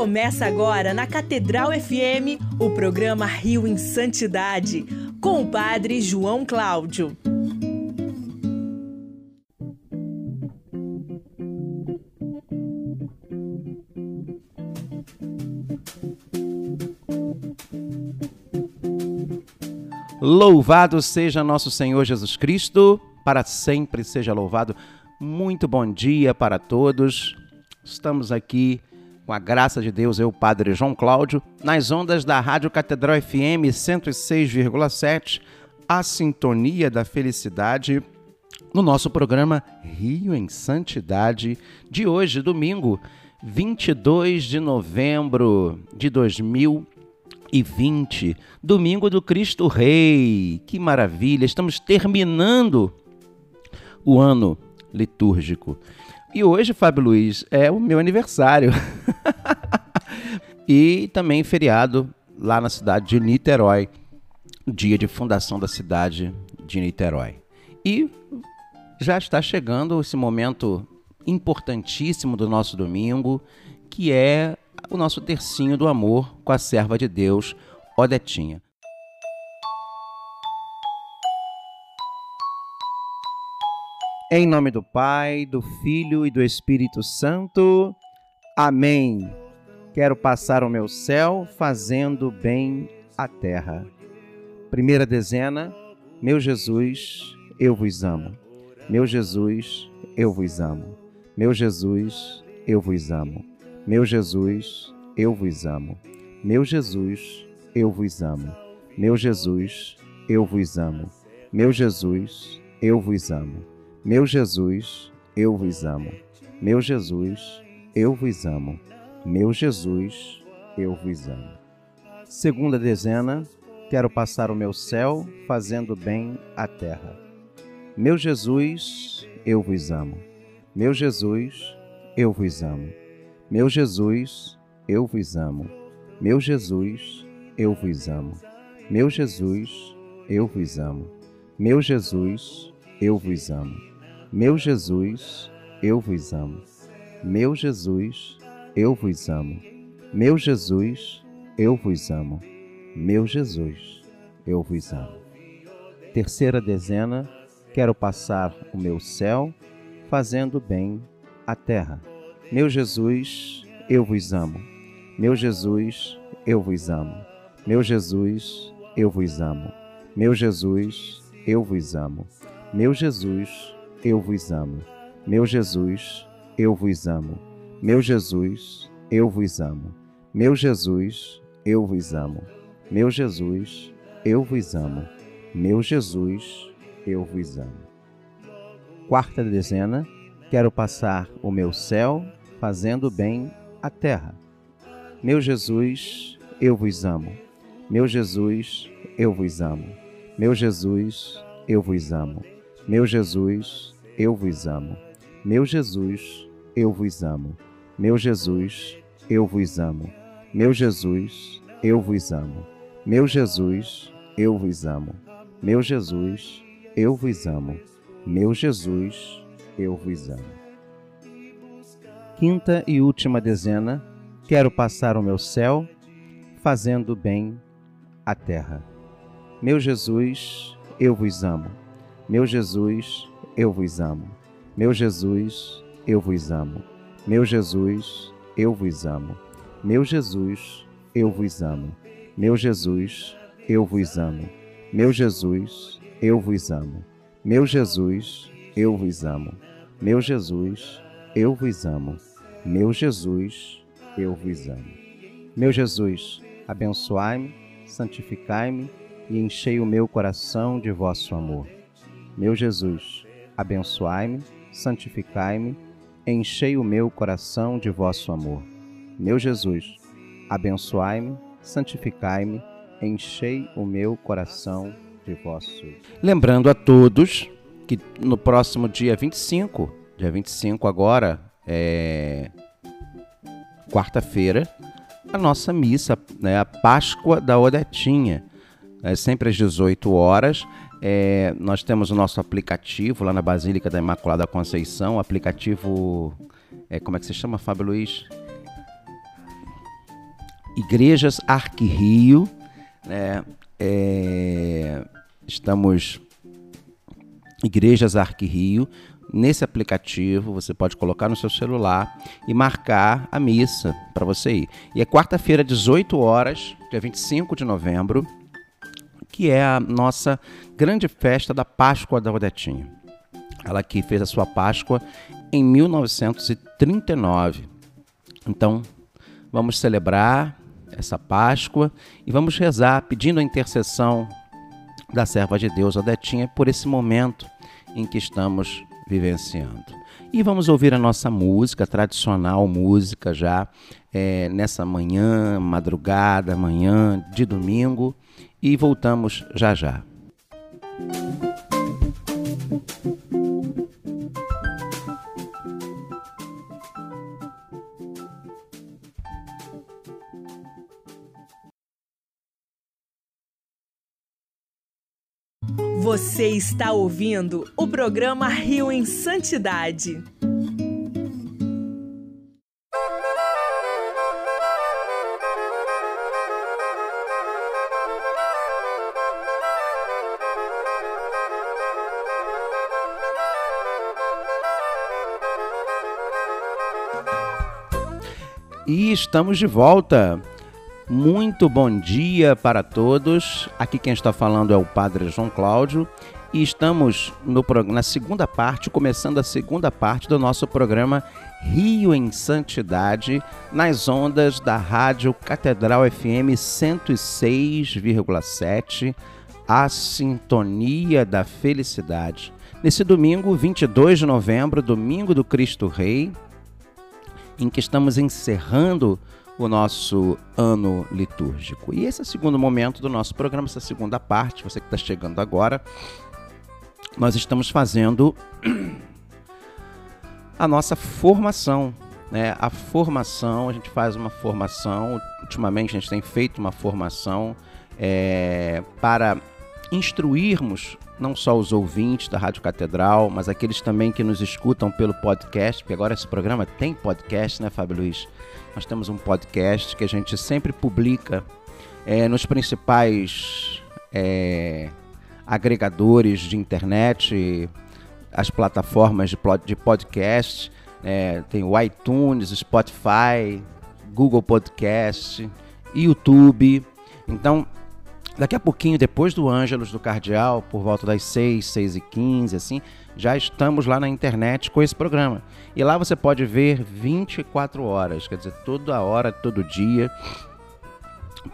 Começa agora na Catedral FM o programa Rio em Santidade, com o Padre João Cláudio. Louvado seja nosso Senhor Jesus Cristo, para sempre seja louvado. Muito bom dia para todos. Estamos aqui com a graça de Deus, eu, Padre João Cláudio, nas ondas da Rádio Catedral FM 106,7, a sintonia da felicidade, no nosso programa Rio em Santidade de hoje, domingo, 22 de novembro de 2020, domingo do Cristo Rei. Que maravilha! Estamos terminando o ano litúrgico. E hoje, Fábio Luiz, é o meu aniversário. e também feriado lá na cidade de Niterói, dia de fundação da cidade de Niterói. E já está chegando esse momento importantíssimo do nosso domingo, que é o nosso tercinho do amor com a serva de Deus, Odetinha. Em nome do Pai, do Filho e do Espírito Santo. Amém. Quero passar o meu céu fazendo bem a terra. Primeira dezena. Meu Jesus, eu vos amo. Meu Jesus, eu vos amo. Meu Jesus, eu vos amo. Meu Jesus, eu vos amo. Meu Jesus, eu vos amo. Meu Jesus, eu vos amo. Meu Jesus, eu vos amo. Meu Jesus, eu vos amo. Meu Jesus, eu vos amo. Meu Jesus, eu vos amo. Segunda dezena, quero passar o meu céu fazendo bem à terra. Meu Jesus, eu vos amo. Meu Jesus, eu vos amo. Meu Jesus, eu vos amo. Meu Jesus, eu vos amo. Meu Jesus, eu vos amo. Meu Jesus, eu vos amo. Meu Jesus, eu vos amo. Meu Jesus, eu vos amo. Meu Jesus, eu vos amo. Meu Jesus, eu vos amo. Terceira dezena, quero passar o meu céu fazendo bem à terra. Meu Jesus, eu vos amo. Meu Jesus, eu vos amo. Meu Jesus, eu vos amo. Meu Jesus, eu vos amo. Meu Jesus, eu vos amo. Meu Jesus, eu vos amo. Meu Jesus, eu vos amo. Meu Jesus, eu vos amo. Meu Jesus, eu vos amo. Meu Jesus, eu vos amo. Quarta dezena, quero passar o meu céu fazendo bem à terra. Meu Jesus, eu vos amo. Meu Jesus, eu vos amo. Meu Jesus, eu vos amo. Meu Jesus, eu vos amo. Meu Jesus, eu vos amo. Meu Jesus, eu vos amo. Meu Jesus, eu vos amo. Meu Jesus, eu vos amo. Meu Jesus, eu vos amo. Meu Jesus, eu vos amo. Quinta e última dezena, quero passar o meu céu fazendo bem à terra. Meu Jesus, eu vos amo. Meu Jesus, eu vos amo. Meu Jesus, eu vos amo. Meu Jesus, eu vos amo. Meu Jesus, eu vos amo. Meu Jesus, eu vos amo. Meu Jesus, eu vos amo. Meu Jesus, eu vos amo. Meu Jesus, eu vos amo. Meu Jesus, eu vos amo. Meu Jesus, abençoai-me, santificai-me e enchei o meu coração de vosso amor. Meu Jesus, abençoai-me, santificai-me, enchei o meu coração de vosso amor. Meu Jesus, abençoai-me, santificai-me, enchei o meu coração de vosso. Lembrando a todos que no próximo dia 25, dia 25 agora, é quarta-feira, a nossa missa, né, a Páscoa da Odetinha, é sempre às 18 horas. É, nós temos o nosso aplicativo lá na Basílica da Imaculada Conceição, aplicativo. É, como é que se chama, Fábio Luiz? Igrejas Arquirio, né? É, estamos Igrejas Arquirio. Nesse aplicativo você pode colocar no seu celular e marcar a missa para você ir. E é quarta-feira, 18 horas, dia 25 de novembro, que é a nossa grande festa da Páscoa da Odetinha. Ela que fez a sua Páscoa em 1939. Então, vamos celebrar essa Páscoa e vamos rezar pedindo a intercessão da serva de Deus, Odetinha, por esse momento em que estamos vivenciando. E vamos ouvir a nossa música, tradicional música já é, nessa manhã, madrugada, manhã de domingo, e voltamos já já. Você está ouvindo o programa Rio em Santidade. E estamos de volta. Muito bom dia para todos. Aqui quem está falando é o Padre João Cláudio e estamos no, na segunda parte, começando a segunda parte do nosso programa Rio em Santidade, nas ondas da Rádio Catedral FM 106,7, a sintonia da felicidade. Nesse domingo, 22 de novembro, domingo do Cristo Rei, em que estamos encerrando o nosso ano litúrgico. E esse é o segundo momento do nosso programa, essa segunda parte, você que está chegando agora, nós estamos fazendo a nossa formação. Né? A formação, a gente faz uma formação, ultimamente a gente tem feito uma formação é, para instruirmos não só os ouvintes da Rádio Catedral, mas aqueles também que nos escutam pelo podcast, porque agora esse programa tem podcast, né, Fábio Luiz? Nós temos um podcast que a gente sempre publica é, nos principais é, agregadores de internet, as plataformas de, de podcast. É, tem o iTunes, Spotify, Google Podcast, YouTube. Então, Daqui a pouquinho, depois do Ângelos do Cardeal, por volta das 6, 6 e 15, assim, já estamos lá na internet com esse programa. E lá você pode ver 24 horas, quer dizer, toda hora, todo dia.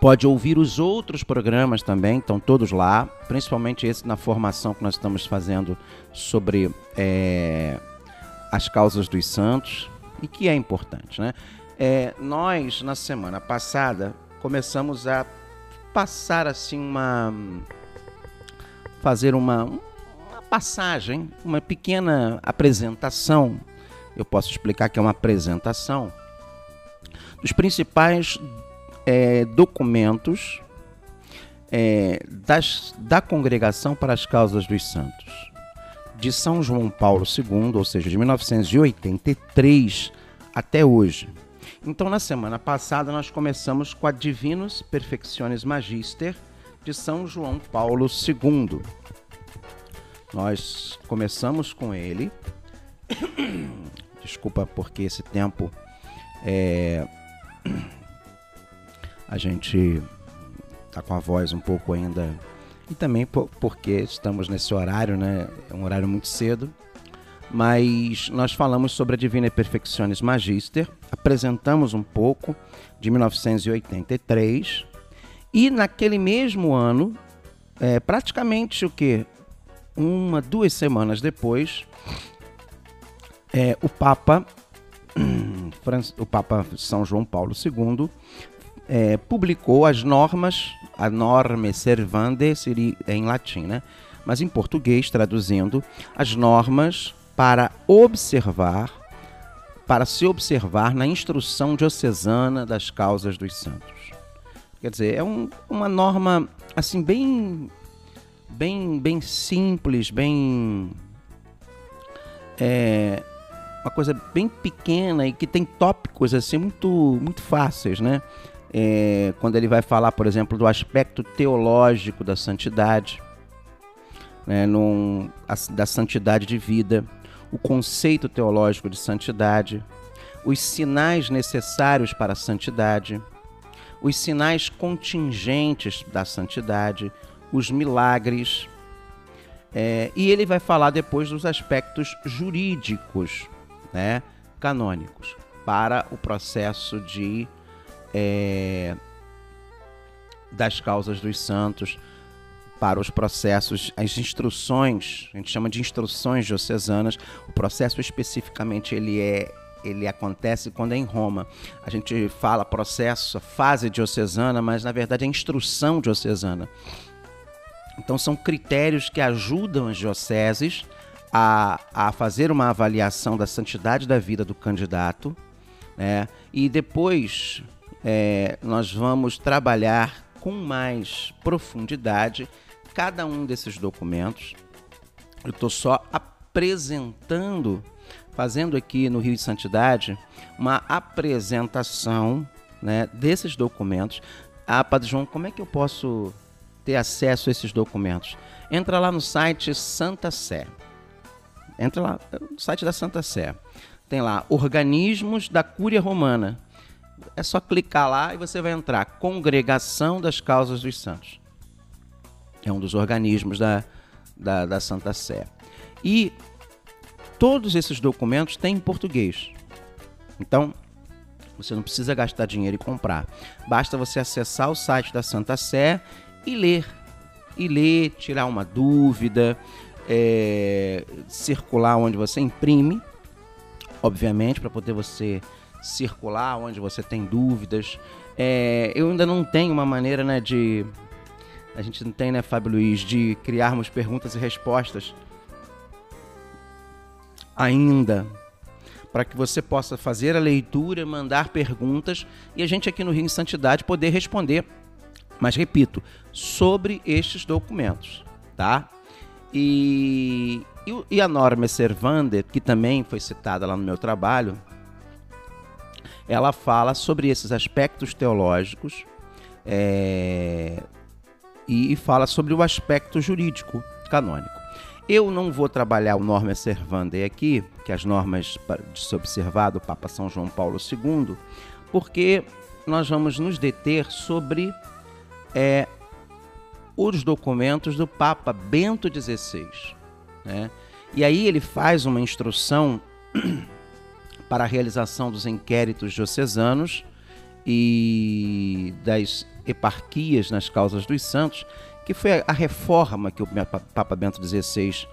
Pode ouvir os outros programas também, estão todos lá, principalmente esse na formação que nós estamos fazendo sobre é, as causas dos santos, e que é importante, né? É, nós, na semana passada, começamos a passar assim uma fazer uma, uma passagem, uma pequena apresentação. Eu posso explicar que é uma apresentação dos principais é, documentos é, das, da Congregação para as Causas dos Santos, de São João Paulo II, ou seja, de 1983 até hoje. Então, na semana passada, nós começamos com a Divinus Perfectiones Magister de São João Paulo II. Nós começamos com ele. Desculpa, porque esse tempo é... a gente tá com a voz um pouco ainda. E também porque estamos nesse horário, né? É um horário muito cedo mas nós falamos sobre a Divina Perfectionis Magister, apresentamos um pouco de 1983 e naquele mesmo ano, é, praticamente o que uma duas semanas depois, é, o Papa o Papa São João Paulo II é, publicou as normas, a norme servande seria em latim, né? Mas em português, traduzindo, as normas para observar, para se observar na instrução diocesana das causas dos santos. Quer dizer, é um, uma norma assim bem, bem, bem simples, bem é, uma coisa bem pequena e que tem tópicos assim muito, muito fáceis, né? é, quando ele vai falar, por exemplo, do aspecto teológico da santidade, né, num, a, da santidade de vida, o conceito teológico de santidade, os sinais necessários para a santidade, os sinais contingentes da santidade, os milagres. É, e ele vai falar depois dos aspectos jurídicos, né, canônicos, para o processo de é, das causas dos santos para os processos, as instruções, a gente chama de instruções diocesanas. O processo especificamente ele é ele acontece quando é em Roma. A gente fala processo, fase diocesana, mas na verdade é instrução diocesana. Então são critérios que ajudam as dioceses a, a fazer uma avaliação da santidade da vida do candidato, né? E depois é, nós vamos trabalhar com mais profundidade cada um desses documentos. Eu estou só apresentando, fazendo aqui no Rio de Santidade, uma apresentação né, desses documentos. Ah, Padre João, como é que eu posso ter acesso a esses documentos? Entra lá no site Santa Sé. Entra lá no site da Santa Sé. Tem lá Organismos da Cúria Romana é só clicar lá e você vai entrar. Congregação das Causas dos Santos. É um dos organismos da, da, da Santa Sé. E todos esses documentos têm em português. Então, você não precisa gastar dinheiro e comprar. Basta você acessar o site da Santa Sé e ler. E ler, tirar uma dúvida, é, circular onde você imprime, obviamente, para poder você circular, onde você tem dúvidas. É, eu ainda não tenho uma maneira né, de. A gente não tem, né, Fábio Luiz, de criarmos perguntas e respostas ainda. Para que você possa fazer a leitura, mandar perguntas e a gente aqui no Rio em Santidade poder responder. Mas repito, sobre estes documentos, tá? E, e, a norma Servander, que também foi citada lá no meu trabalho, ela fala sobre esses aspectos teológicos é, e, fala sobre o aspecto jurídico canônico. Eu não vou trabalhar o norma servanda aqui, que as normas de se observar do Papa São João Paulo II, porque nós vamos nos deter sobre é, os documentos do Papa Bento XVI. Né? E aí ele faz uma instrução para a realização dos inquéritos diocesanos e das eparquias nas causas dos santos, que foi a reforma que o Papa Bento XVI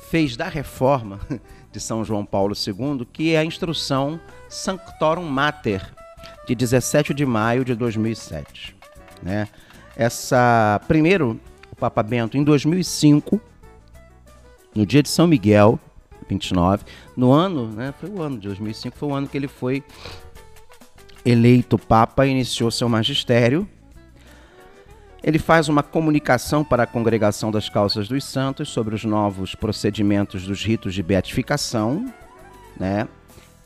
fez da reforma de São João Paulo II, que é a instrução Sanctorum Mater, de 17 de maio de 2007. Né? Essa, primeiro, o Papa Bento, em 2005, no dia de São Miguel, 29. No ano, né, foi o ano de 2005, foi o ano que ele foi eleito Papa e iniciou seu magistério. Ele faz uma comunicação para a Congregação das Causas dos Santos sobre os novos procedimentos dos ritos de beatificação, né,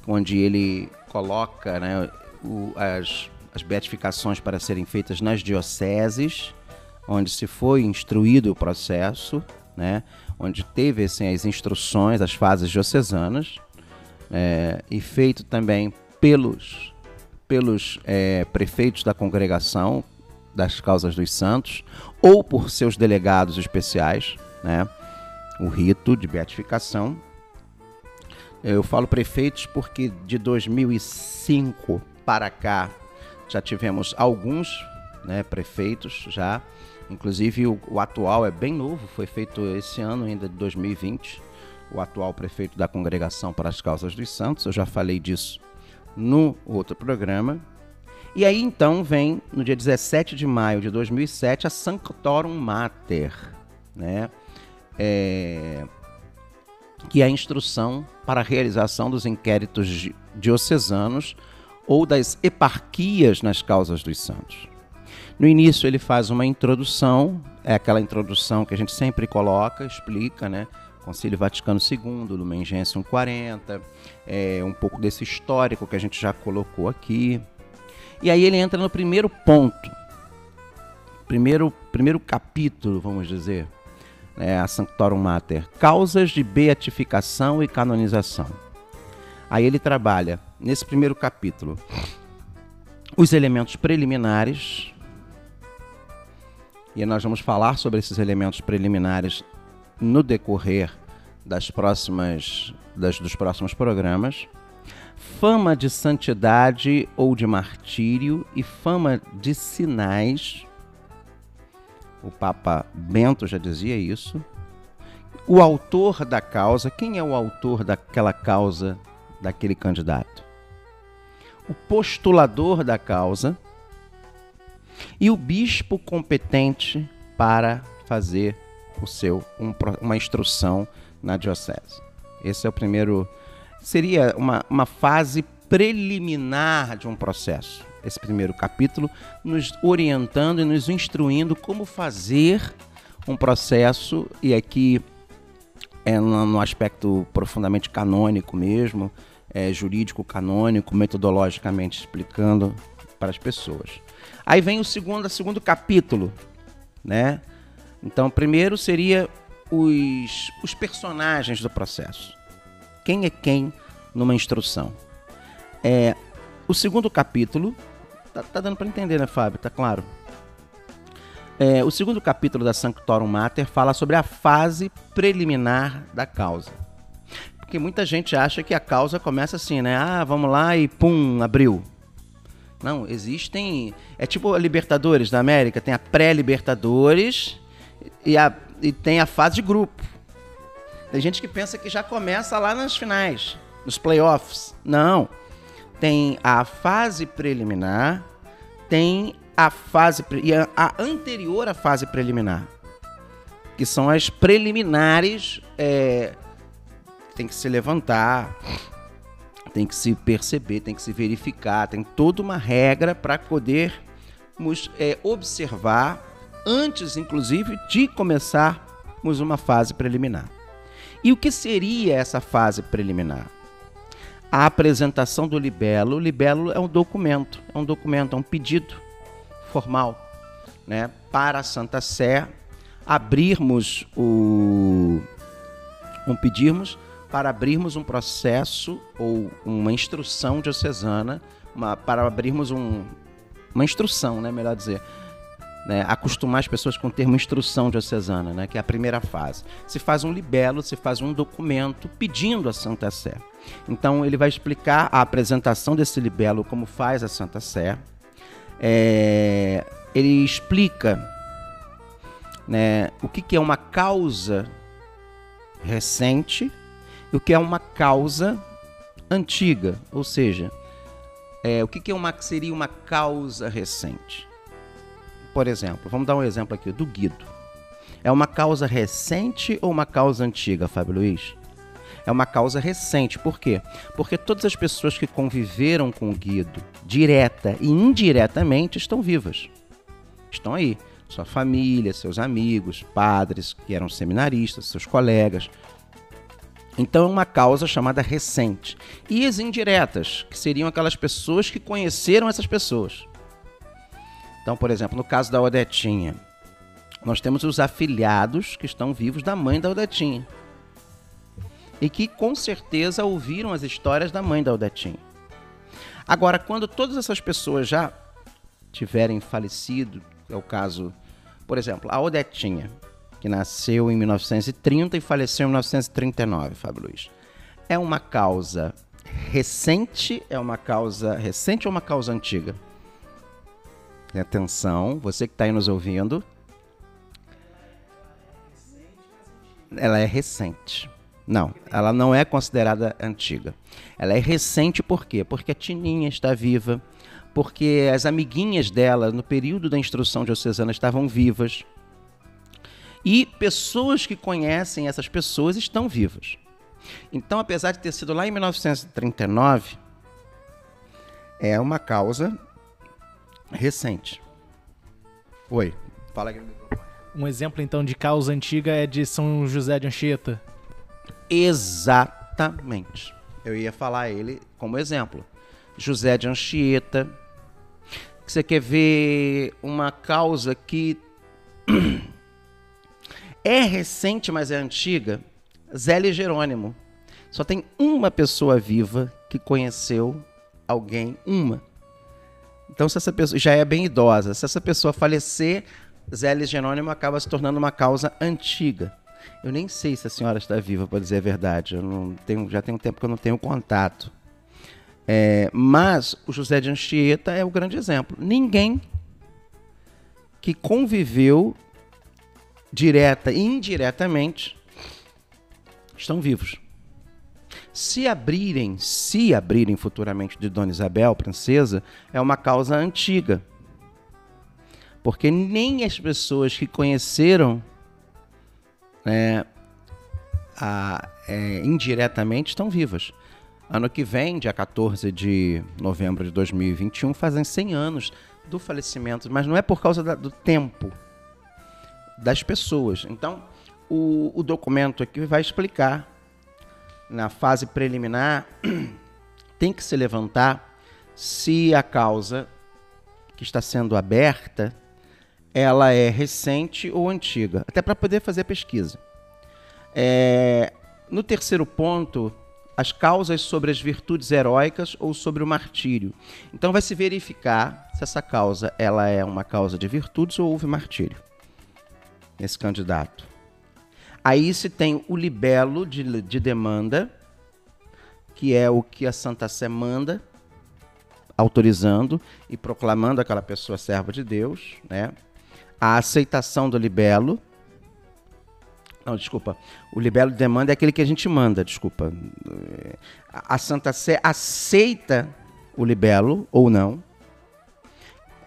onde ele coloca né, o, as, as beatificações para serem feitas nas dioceses, onde se foi instruído o processo, né, onde teve assim, as instruções, as fases diocesanas, é, e feito também pelos, pelos é, prefeitos da congregação das causas dos santos, ou por seus delegados especiais, né, o rito de beatificação. Eu falo prefeitos porque de 2005 para cá já tivemos alguns né, prefeitos já Inclusive o, o, atual é bem novo, foi feito esse ano ainda de 2020. O atual prefeito da Congregação para as Causas dos Santos, eu já falei disso no outro programa. E aí então vem no dia 17 de maio de 2007 a Sanctorum Mater, né? É, que é a instrução para a realização dos inquéritos diocesanos ou das eparquias nas causas dos santos. No início ele faz uma introdução, é aquela introdução que a gente sempre coloca, explica, né? Concílio Vaticano II, Lumen Gentium 40, é, um pouco desse histórico que a gente já colocou aqui. E aí ele entra no primeiro ponto, primeiro, primeiro capítulo, vamos dizer, é, a Sanctorum Mater, causas de beatificação e canonização. Aí ele trabalha, nesse primeiro capítulo, os elementos preliminares, e nós vamos falar sobre esses elementos preliminares no decorrer das próximas, das, dos próximos programas. Fama de santidade ou de martírio e fama de sinais o Papa Bento já dizia isso. O autor da causa, quem é o autor daquela causa daquele candidato? O postulador da causa e o bispo competente para fazer o seu um, uma instrução na diocese. Esse é o primeiro seria uma, uma fase preliminar de um processo esse primeiro capítulo, nos orientando e nos instruindo como fazer um processo, e aqui é no aspecto profundamente canônico mesmo, é, jurídico canônico, metodologicamente explicando para as pessoas. Aí vem o segundo, segundo capítulo, né? Então, primeiro seria os, os personagens do processo. Quem é quem numa instrução? É, o segundo capítulo Tá, tá dando para entender, né, Fábio? Tá claro. É, o segundo capítulo da Sanctorum Mater fala sobre a fase preliminar da causa. Porque muita gente acha que a causa começa assim, né? Ah, vamos lá e pum, abriu. Não, existem. É tipo a Libertadores da América: tem a pré-Libertadores e, e tem a fase de grupo. Tem gente que pensa que já começa lá nas finais, nos playoffs. Não tem a fase preliminar, tem a fase e a, anterior à fase preliminar, que são as preliminares, é, tem que se levantar, tem que se perceber, tem que se verificar, tem toda uma regra para podermos é, observar antes, inclusive, de começarmos uma fase preliminar. E o que seria essa fase preliminar? a apresentação do libelo. O libelo é um documento, é um documento, é um pedido formal, né, para a Santa Sé abrirmos o um pedirmos para abrirmos um processo ou uma instrução diocesana, uma, para abrirmos um, uma instrução, né, melhor dizer, né, acostumar as pessoas com o termo instrução diocesana, né, que é a primeira fase. Se faz um libelo, se faz um documento pedindo a Santa Sé. Então ele vai explicar a apresentação desse libelo, como faz a Santa Sé. É, ele explica né, o que, que é uma causa recente e o que é uma causa antiga, ou seja, é, o que, que é uma, seria uma causa recente. Por exemplo, vamos dar um exemplo aqui do Guido. É uma causa recente ou uma causa antiga, Fábio Luiz? é uma causa recente. Por quê? Porque todas as pessoas que conviveram com o Guido, direta e indiretamente, estão vivas. Estão aí. Sua família, seus amigos, padres que eram seminaristas, seus colegas. Então é uma causa chamada recente. E as indiretas, que seriam aquelas pessoas que conheceram essas pessoas. Então, por exemplo, no caso da Odetinha, nós temos os afilhados que estão vivos da mãe da Odetinha e que com certeza ouviram as histórias da mãe da Odetinha. Agora, quando todas essas pessoas já tiverem falecido, é o caso, por exemplo, a Odetinha, que nasceu em 1930 e faleceu em 1939, Fábio Luiz. É uma causa recente, é uma causa recente ou uma causa antiga? Atenção, você que está aí nos ouvindo. Ela é recente. Não, ela não é considerada antiga. Ela é recente por quê? Porque a Tininha está viva, porque as amiguinhas dela, no período da instrução diocesana, estavam vivas. E pessoas que conhecem essas pessoas estão vivas. Então, apesar de ter sido lá em 1939, é uma causa recente. Oi, fala aqui Um exemplo então de causa antiga é de São José de Anchieta. Exatamente. Eu ia falar ele como exemplo. José de Anchieta. Você quer ver uma causa que é recente, mas é antiga? Zélio Jerônimo. Só tem uma pessoa viva que conheceu alguém, uma. Então, se essa pessoa já é bem idosa, se essa pessoa falecer, Zélio Jerônimo acaba se tornando uma causa antiga. Eu nem sei se a senhora está viva, para dizer a verdade. Eu não tenho, já tem um tempo que eu não tenho contato. É, mas o José de Anchieta é o grande exemplo. Ninguém que conviveu direta e indiretamente estão vivos. Se abrirem, se abrirem futuramente de Dona Isabel, princesa, é uma causa antiga. Porque nem as pessoas que conheceram né, a, é, indiretamente estão vivas. Ano que vem, dia 14 de novembro de 2021, fazem 100 anos do falecimento, mas não é por causa da, do tempo das pessoas. Então, o, o documento aqui vai explicar, na fase preliminar, tem que se levantar se a causa que está sendo aberta ela é recente ou antiga, até para poder fazer a pesquisa. É, no terceiro ponto, as causas sobre as virtudes heróicas ou sobre o martírio. Então vai se verificar se essa causa ela é uma causa de virtudes ou houve martírio nesse candidato. Aí se tem o libelo de, de demanda, que é o que a Santa Sé manda, autorizando e proclamando aquela pessoa serva de Deus, né? A aceitação do libelo, não, desculpa. O libelo de demanda é aquele que a gente manda, desculpa. A Santa Sé aceita o libelo ou não.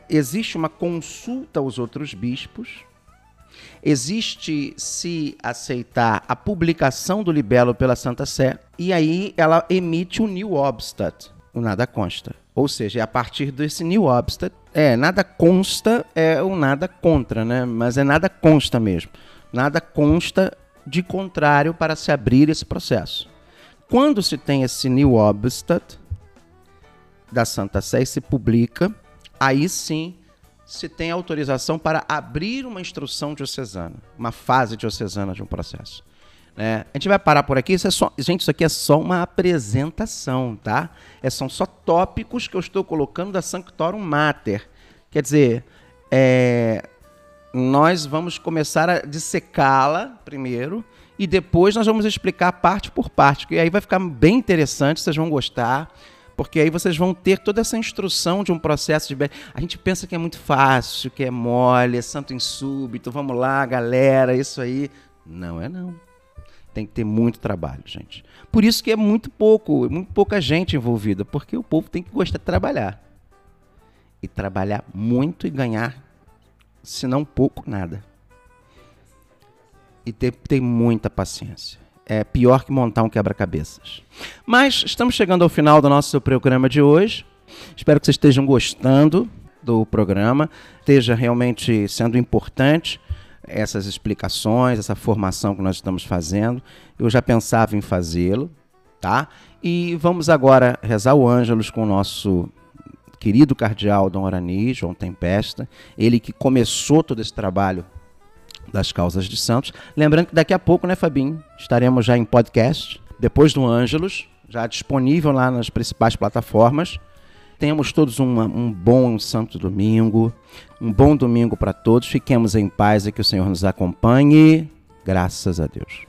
Existe uma consulta aos outros bispos. Existe, se aceitar, a publicação do libelo pela Santa Sé. E aí ela emite o New Obstat, o nada consta. Ou seja, é a partir desse New Obstat. É, nada consta é o nada contra, né? Mas é nada consta mesmo nada consta de contrário para se abrir esse processo. Quando se tem esse new obstat da Santa Sé e se publica, aí sim se tem autorização para abrir uma instrução diocesana, uma fase diocesana de um processo. É, a gente vai parar por aqui. Isso é só, gente, isso aqui é só uma apresentação, tá? É, são só tópicos que eu estou colocando da Sanctorum Mater. Quer dizer, é, nós vamos começar a dissecá-la primeiro e depois nós vamos explicar parte por parte, que aí vai ficar bem interessante, vocês vão gostar, porque aí vocês vão ter toda essa instrução de um processo de a gente pensa que é muito fácil, que é mole, é santo em súbito, vamos lá, galera, isso aí, não é não. Tem que ter muito trabalho, gente. Por isso que é muito pouco, muito pouca gente envolvida, porque o povo tem que gostar de trabalhar. E trabalhar muito e ganhar se não pouco, nada. E ter, ter muita paciência. É pior que montar um quebra-cabeças. Mas estamos chegando ao final do nosso programa de hoje. Espero que vocês estejam gostando do programa, esteja realmente sendo importante essas explicações, essa formação que nós estamos fazendo. Eu já pensava em fazê-lo, tá? E vamos agora rezar o Ângelus com o nosso querido cardeal Dom Arani, João Tempesta, ele que começou todo esse trabalho das causas de santos. Lembrando que daqui a pouco, né, Fabinho, estaremos já em podcast, depois do Ângelos, já disponível lá nas principais plataformas. Tenhamos todos uma, um bom santo domingo, um bom domingo para todos. Fiquemos em paz e que o Senhor nos acompanhe. Graças a Deus.